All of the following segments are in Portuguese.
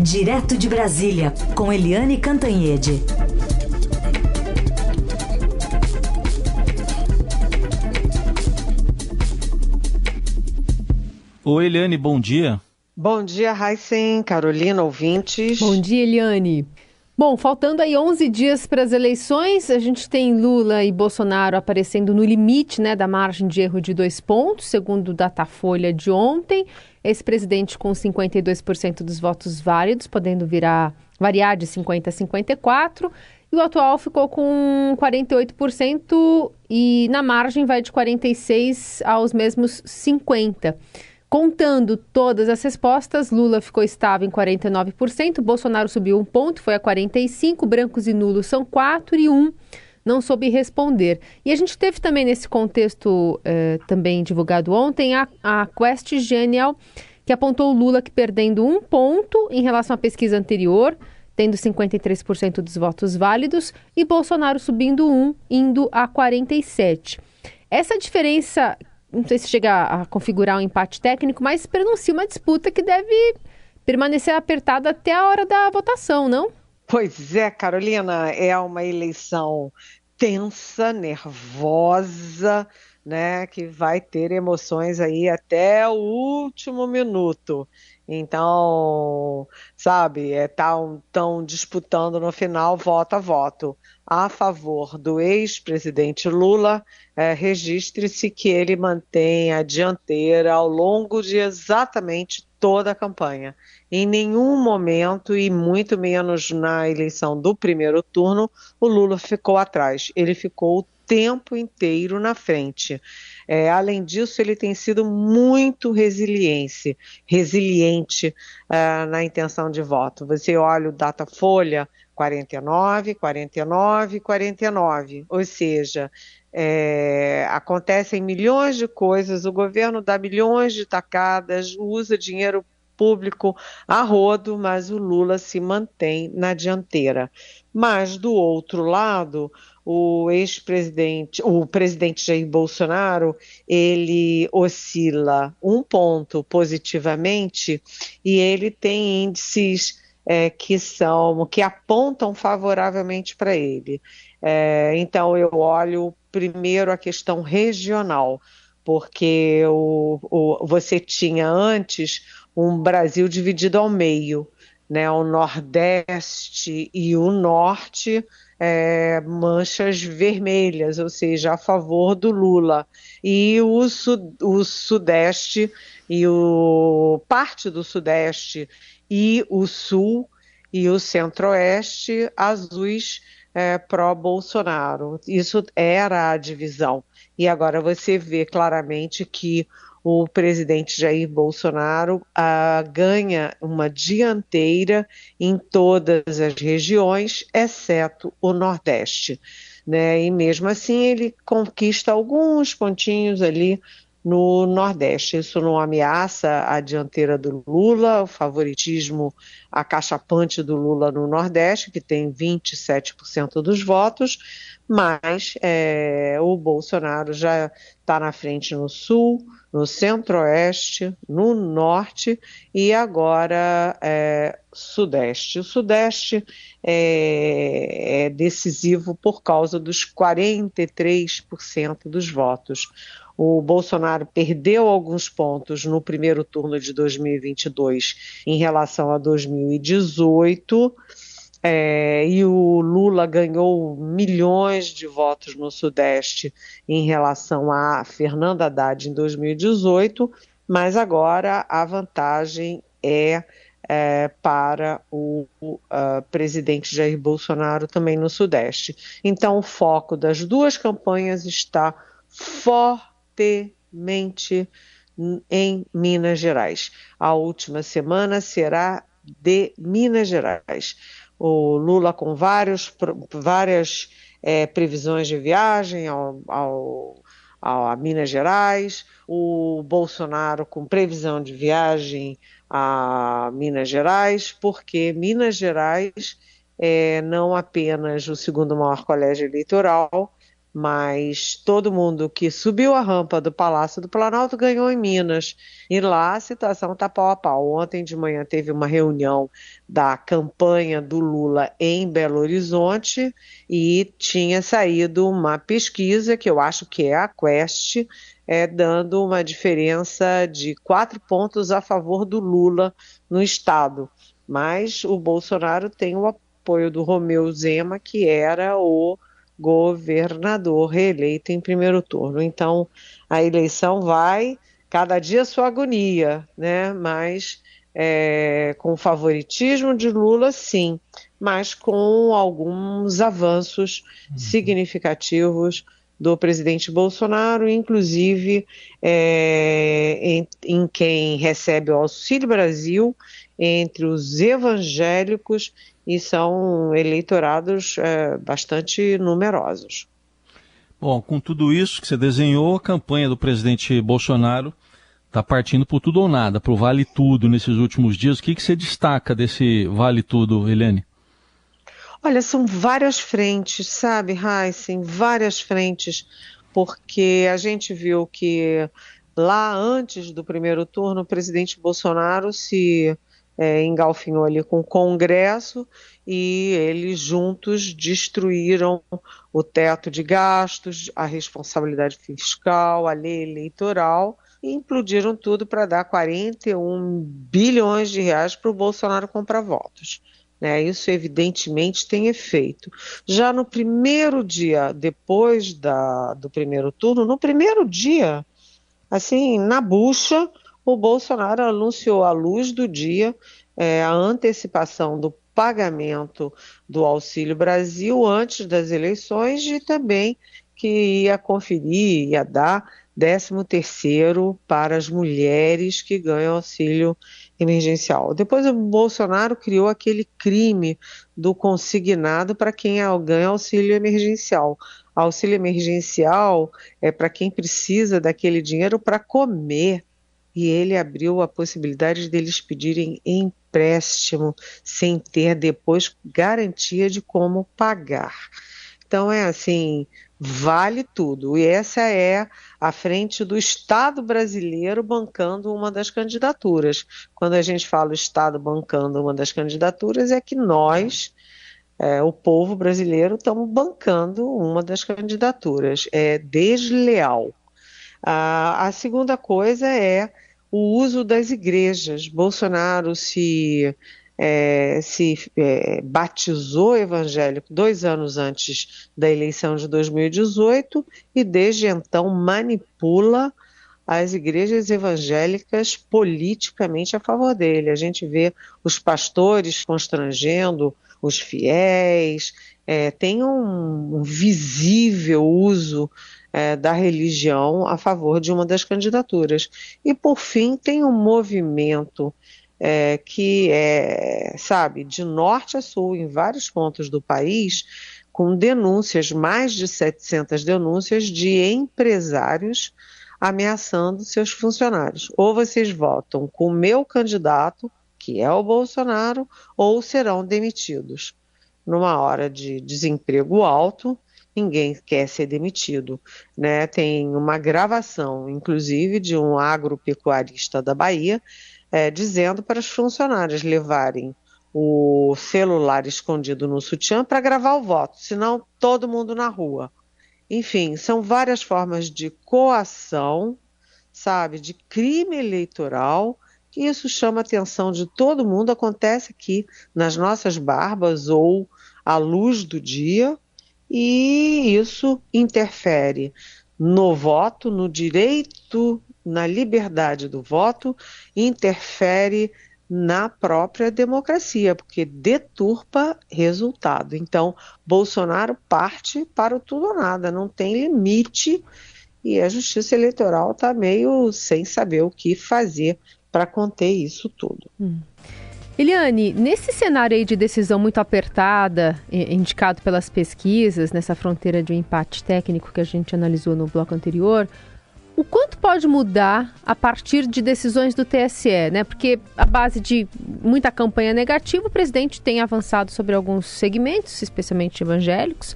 Direto de Brasília, com Eliane Cantanhede. Oi, Eliane, bom dia. Bom dia, Heisen, Carolina, ouvintes. Bom dia, Eliane. Bom, faltando aí 11 dias para as eleições, a gente tem Lula e Bolsonaro aparecendo no limite né, da margem de erro de dois pontos, segundo o Datafolha de ontem. Esse presidente com 52% dos votos válidos, podendo virar variar de 50 a 54, e o atual ficou com 48% e na margem vai de 46 aos mesmos 50. Contando todas as respostas, Lula ficou estável em 49%, Bolsonaro subiu um ponto, foi a 45%, brancos e nulos são 4 e 1 não soube responder. E a gente teve também nesse contexto, eh, também divulgado ontem, a, a Quest Genial, que apontou o Lula que perdendo um ponto em relação à pesquisa anterior, tendo 53% dos votos válidos, e Bolsonaro subindo um, indo a 47%. Essa diferença não sei se chega a configurar um empate técnico, mas pronuncia uma disputa que deve permanecer apertada até a hora da votação, não? Pois é, Carolina, é uma eleição tensa, nervosa, né, que vai ter emoções aí até o último minuto. Então, sabe, é, disputando no final voto a voto a favor do ex-presidente Lula, é, registre-se que ele mantém a dianteira ao longo de exatamente toda a campanha. Em nenhum momento, e muito menos na eleição do primeiro turno, o Lula ficou atrás. Ele ficou o tempo inteiro na frente. É, além disso, ele tem sido muito resiliente, resiliente uh, na intenção de voto. Você olha o Datafolha, 49, 49, 49. Ou seja, é, acontecem milhões de coisas, o governo dá milhões de tacadas, usa dinheiro público a rodo, mas o Lula se mantém na dianteira. Mas do outro lado, o ex-presidente, o presidente Jair Bolsonaro, ele oscila um ponto positivamente e ele tem índices é, que são que apontam favoravelmente para ele. É, então eu olho primeiro a questão regional, porque o, o, você tinha antes um Brasil dividido ao meio, né, o Nordeste e o Norte é, manchas vermelhas, ou seja, a favor do Lula, e o, o Sudeste e o parte do Sudeste e o Sul e o Centro-Oeste azuis é, pró-Bolsonaro. Isso era a divisão. E agora você vê claramente que o presidente Jair Bolsonaro ganha uma dianteira em todas as regiões, exceto o Nordeste. Né? E mesmo assim ele conquista alguns pontinhos ali no Nordeste. Isso não ameaça a dianteira do Lula, o favoritismo acachapante do Lula no Nordeste, que tem 27% dos votos, mas é, o Bolsonaro já está na frente no Sul, no Centro-Oeste, no Norte e agora é, Sudeste. O Sudeste é, é decisivo por causa dos 43% dos votos. O Bolsonaro perdeu alguns pontos no primeiro turno de 2022 em relação a 2018. É, e o Lula ganhou milhões de votos no Sudeste em relação a Fernanda Haddad em 2018, mas agora a vantagem é, é para o, o uh, presidente Jair Bolsonaro também no Sudeste. Então, o foco das duas campanhas está forte fortemente em Minas Gerais. A última semana será de Minas Gerais. O Lula com vários, várias é, previsões de viagem ao, ao, ao, a Minas Gerais, o Bolsonaro com previsão de viagem a Minas Gerais, porque Minas Gerais é não apenas o segundo maior colégio eleitoral, mas todo mundo que subiu a rampa do Palácio do Planalto ganhou em Minas. E lá a situação está pau a pau. Ontem de manhã teve uma reunião da campanha do Lula em Belo Horizonte e tinha saído uma pesquisa, que eu acho que é a Quest, é, dando uma diferença de quatro pontos a favor do Lula no Estado. Mas o Bolsonaro tem o apoio do Romeu Zema, que era o governador reeleito em primeiro turno. Então, a eleição vai, cada dia sua agonia, né? Mas é, com favoritismo de Lula, sim, mas com alguns avanços uhum. significativos do presidente Bolsonaro, inclusive é, em, em, quem recebe o Auxílio Brasil, entre os evangélicos e são eleitorados é, bastante numerosos. Bom, com tudo isso que você desenhou, a campanha do presidente Bolsonaro está partindo por tudo ou nada, para o vale tudo nesses últimos dias. O que, que você destaca desse vale tudo, Helene? Olha, são várias frentes, sabe, Heisen? Várias frentes, porque a gente viu que lá antes do primeiro turno, o presidente Bolsonaro se é, engalfinhou ali com o Congresso e eles juntos destruíram o teto de gastos, a responsabilidade fiscal, a lei eleitoral e implodiram tudo para dar 41 bilhões de reais para o Bolsonaro comprar votos. Né? Isso evidentemente tem efeito. Já no primeiro dia, depois da, do primeiro turno, no primeiro dia, assim, na bucha, o Bolsonaro anunciou à luz do dia é, a antecipação do pagamento do Auxílio Brasil antes das eleições e também que ia conferir, ia dar 13 terceiro para as mulheres que ganham auxílio emergencial. Depois o Bolsonaro criou aquele crime do consignado para quem ganha auxílio emergencial. Auxílio emergencial é para quem precisa daquele dinheiro para comer e ele abriu a possibilidade deles pedirem empréstimo sem ter depois garantia de como pagar. Então é assim, vale tudo. E essa é a frente do Estado brasileiro bancando uma das candidaturas. Quando a gente fala Estado bancando uma das candidaturas, é que nós, é, o povo brasileiro, estamos bancando uma das candidaturas. É desleal. A segunda coisa é o uso das igrejas. Bolsonaro se, é, se é, batizou evangélico dois anos antes da eleição de 2018 e desde então manipula as igrejas evangélicas politicamente a favor dele. A gente vê os pastores constrangendo os fiéis, é, tem um, um visível uso é, da religião a favor de uma das candidaturas. E, por fim, tem um movimento é, que é, sabe, de norte a sul, em vários pontos do país, com denúncias, mais de 700 denúncias de empresários ameaçando seus funcionários. Ou vocês votam com o meu candidato, que é o Bolsonaro, ou serão demitidos. Numa hora de desemprego alto, ninguém quer ser demitido. Né? Tem uma gravação, inclusive, de um agropecuarista da Bahia, é, dizendo para os funcionários levarem o celular escondido no sutiã para gravar o voto, senão todo mundo na rua. Enfim, são várias formas de coação, sabe, de crime eleitoral. E isso chama a atenção de todo mundo, acontece aqui nas nossas barbas ou à luz do dia, e isso interfere no voto, no direito, na liberdade do voto, interfere na própria democracia, porque deturpa resultado. Então, Bolsonaro parte para o tudo ou nada, não tem limite e a justiça eleitoral está meio sem saber o que fazer para conter isso tudo. Hum. Eliane, nesse cenário aí de decisão muito apertada, indicado pelas pesquisas, nessa fronteira de um empate técnico que a gente analisou no bloco anterior, o quanto pode mudar a partir de decisões do TSE, né? Porque a base de muita campanha negativa, o presidente tem avançado sobre alguns segmentos, especialmente evangélicos,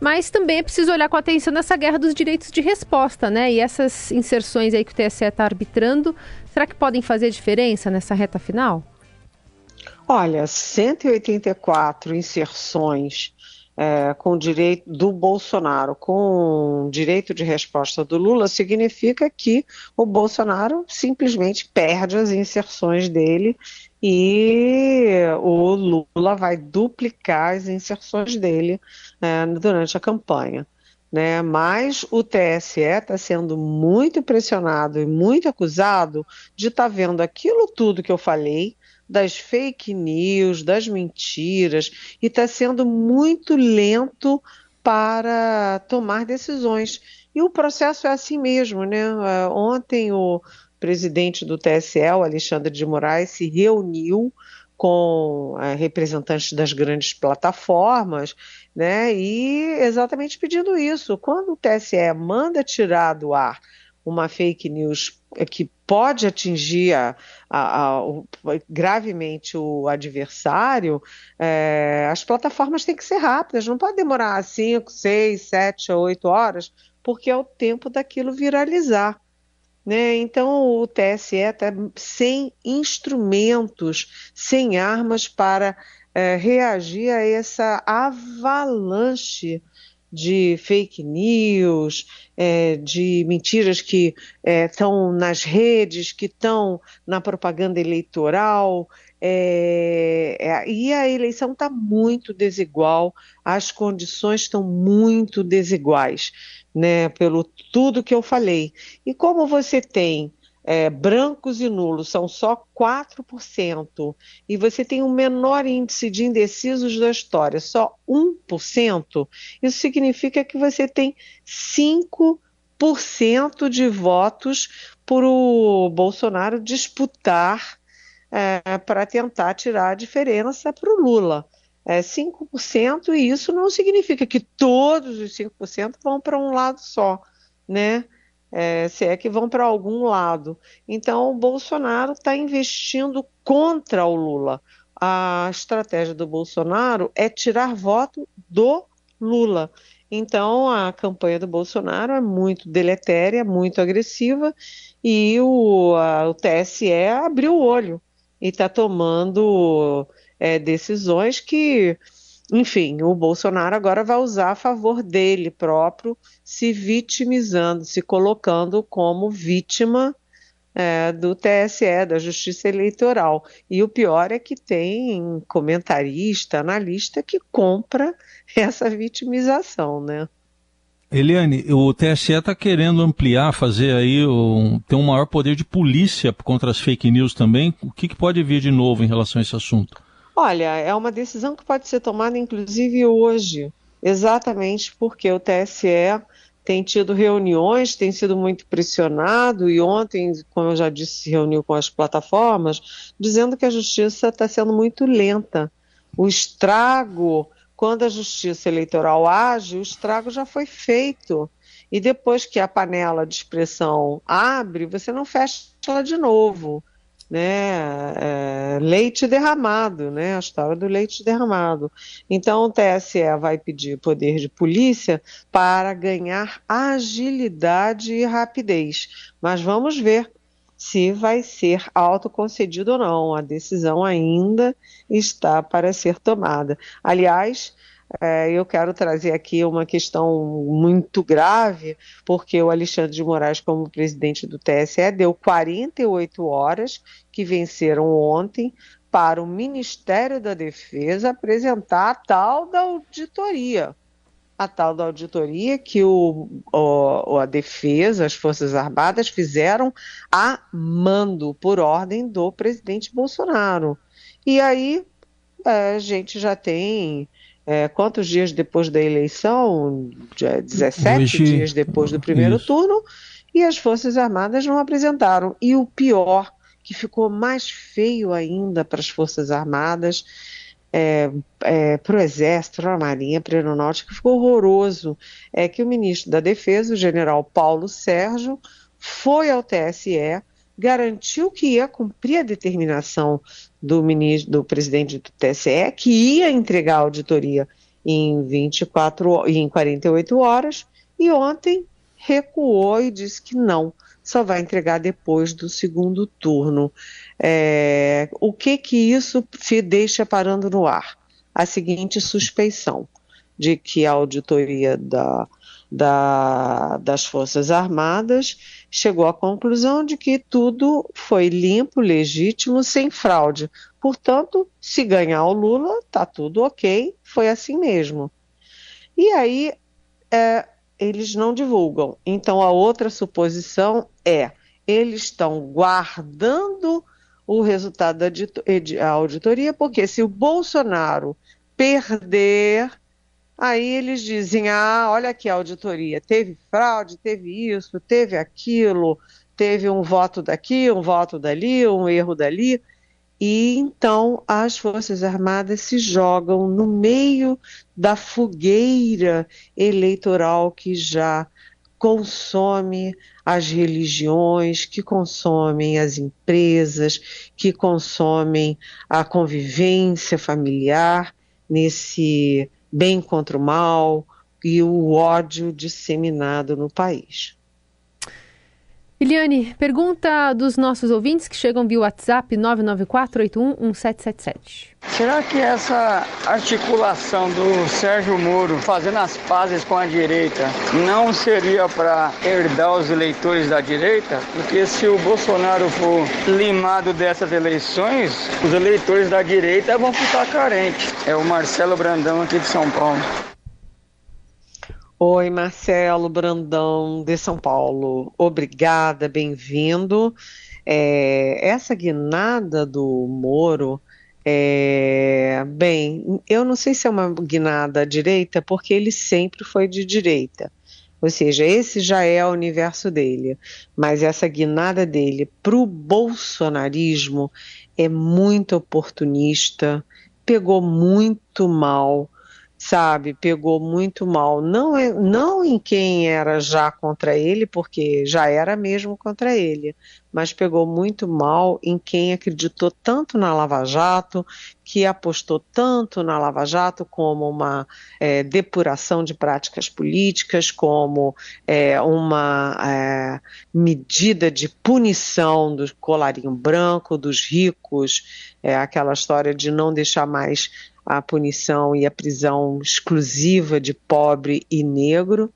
Mas também é preciso olhar com atenção nessa guerra dos direitos de resposta, né? E essas inserções aí que o TSE está arbitrando, será que podem fazer diferença nessa reta final? Olha, 184 inserções é, com direito do Bolsonaro, com direito de resposta do Lula, significa que o Bolsonaro simplesmente perde as inserções dele e o Lula vai duplicar as inserções dele é, durante a campanha. Né? Mas o TSE está sendo muito pressionado e muito acusado de estar tá vendo aquilo tudo que eu falei, das fake news, das mentiras, e está sendo muito lento para tomar decisões. E o processo é assim mesmo, né? É, ontem o presidente do TSE, Alexandre de Moraes, se reuniu com é, representantes das grandes plataformas, né? E exatamente pedindo isso. Quando o TSE manda tirar do ar uma fake news que pode atingir a, a, a, gravemente o adversário, é, as plataformas têm que ser rápidas, não pode demorar 5, 6, 7, 8 horas, porque é o tempo daquilo viralizar. Né? Então o TSE está sem instrumentos, sem armas para é, reagir a essa avalanche de fake news, é, de mentiras que estão é, nas redes, que estão na propaganda eleitoral. É, é e a eleição está muito desigual, as condições estão muito desiguais, né, pelo tudo que eu falei. E como você tem é, brancos e nulos são só 4%, e você tem o menor índice de indecisos da história, só 1%, isso significa que você tem 5% de votos por o Bolsonaro disputar é, para tentar tirar a diferença para o Lula. É 5%, e isso não significa que todos os 5% vão para um lado só, né? É, se é que vão para algum lado. Então, o Bolsonaro está investindo contra o Lula. A estratégia do Bolsonaro é tirar voto do Lula. Então, a campanha do Bolsonaro é muito deletéria, muito agressiva, e o, a, o TSE abriu o olho e está tomando é, decisões que enfim, o Bolsonaro agora vai usar a favor dele próprio, se vitimizando, se colocando como vítima é, do TSE, da Justiça Eleitoral. E o pior é que tem comentarista, analista que compra essa vitimização, né? Eliane, o TSE está querendo ampliar, fazer aí, um, ter um maior poder de polícia contra as fake news também. O que, que pode vir de novo em relação a esse assunto? Olha, é uma decisão que pode ser tomada inclusive hoje, exatamente porque o TSE tem tido reuniões, tem sido muito pressionado e ontem, como eu já disse, se reuniu com as plataformas, dizendo que a justiça está sendo muito lenta. O estrago, quando a justiça eleitoral age, o estrago já foi feito. E depois que a panela de expressão abre, você não fecha ela de novo né, é, leite derramado, né, a história do leite derramado. Então o TSE vai pedir poder de polícia para ganhar agilidade e rapidez. Mas vamos ver se vai ser autoconcedido ou não. A decisão ainda está para ser tomada. Aliás, é, eu quero trazer aqui uma questão muito grave, porque o Alexandre de Moraes, como presidente do TSE, deu 48 horas, que venceram ontem, para o Ministério da Defesa apresentar a tal da auditoria. A tal da auditoria que o, o, a Defesa, as Forças Armadas fizeram a mando, por ordem do presidente Bolsonaro. E aí é, a gente já tem é, quantos dias depois da eleição? 17 Hoje... dias depois do primeiro Isso. turno, e as Forças Armadas não apresentaram. E o pior, que ficou mais feio ainda para as Forças Armadas, é, é, para o Exército, para a Marinha, para a Aeronáutica, ficou horroroso, é que o ministro da Defesa, o general Paulo Sérgio, foi ao TSE, garantiu que ia cumprir a determinação do, ministro, do presidente do TSE, que ia entregar a auditoria. em 24 em 48 horas e ontem recuou e disse que não, só vai entregar depois do segundo turno. É, o que que isso deixa parando no ar? A seguinte suspeição de que a auditoria da, da, das Forças Armadas chegou à conclusão de que tudo foi limpo, legítimo, sem fraude. Portanto, se ganhar o Lula, tá tudo ok, foi assim mesmo. E aí é, eles não divulgam. Então a outra suposição é eles estão guardando o resultado da auditoria, porque se o Bolsonaro perder, aí eles dizem: ah, olha aqui a auditoria, teve fraude, teve isso, teve aquilo, teve um voto daqui, um voto dali, um erro dali. E então as Forças Armadas se jogam no meio da fogueira eleitoral que já consome as religiões, que consomem as empresas, que consomem a convivência familiar nesse bem contra o mal e o ódio disseminado no país. Eliane, pergunta dos nossos ouvintes que chegam via WhatsApp 994811777. Será que essa articulação do Sérgio Moro fazendo as pazes com a direita não seria para herdar os eleitores da direita? Porque se o Bolsonaro for limado dessas eleições, os eleitores da direita vão ficar carentes. É o Marcelo Brandão aqui de São Paulo. Oi, Marcelo Brandão, de São Paulo. Obrigada, bem-vindo. É, essa guinada do Moro, é, bem, eu não sei se é uma guinada à direita, porque ele sempre foi de direita. Ou seja, esse já é o universo dele. Mas essa guinada dele para o bolsonarismo é muito oportunista, pegou muito mal sabe, pegou muito mal, não, é, não em quem era já contra ele, porque já era mesmo contra ele, mas pegou muito mal em quem acreditou tanto na Lava Jato, que apostou tanto na Lava Jato como uma é, depuração de práticas políticas, como é, uma é, medida de punição do colarinho branco, dos ricos, é, aquela história de não deixar mais a punição e a prisão exclusiva de pobre e negro.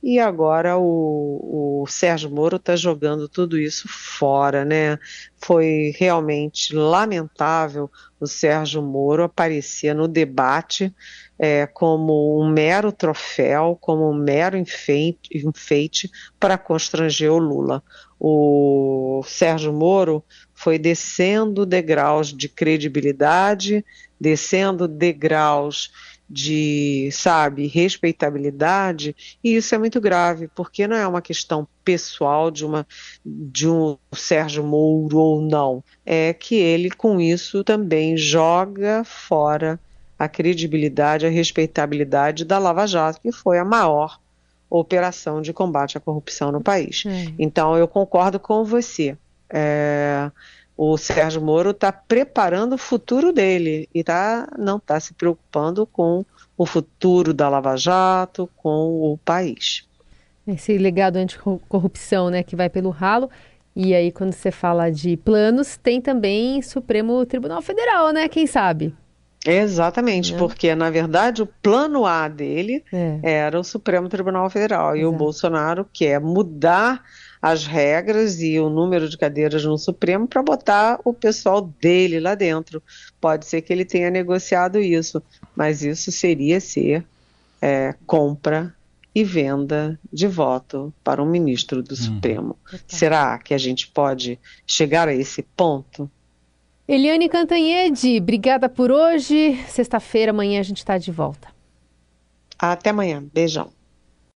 E agora o, o Sérgio Moro está jogando tudo isso fora, né? Foi realmente lamentável o Sérgio Moro aparecer no debate é, como um mero troféu, como um mero enfeite, enfeite para constranger o Lula. O Sérgio Moro foi descendo degraus de credibilidade, descendo degraus de, sabe, respeitabilidade, e isso é muito grave, porque não é uma questão pessoal de uma de um Sérgio Moro ou não, é que ele com isso também joga fora a credibilidade, a respeitabilidade da Lava Jato, que foi a maior operação de combate à corrupção no país. É. Então eu concordo com você. É, o Sérgio Moro está preparando o futuro dele e tá, não está se preocupando com o futuro da Lava Jato, com o país. Esse legado anticorrupção né, que vai pelo ralo. E aí, quando você fala de planos, tem também Supremo Tribunal Federal, né? Quem sabe? Exatamente, é. porque na verdade o plano A dele é. era o Supremo Tribunal Federal Exato. e o Bolsonaro quer mudar as regras e o número de cadeiras no Supremo para botar o pessoal dele lá dentro. Pode ser que ele tenha negociado isso, mas isso seria ser é, compra e venda de voto para um ministro do hum. Supremo. Será que a gente pode chegar a esse ponto? Eliane Cantanhede, obrigada por hoje. Sexta-feira, amanhã a gente está de volta. Até amanhã. Beijão.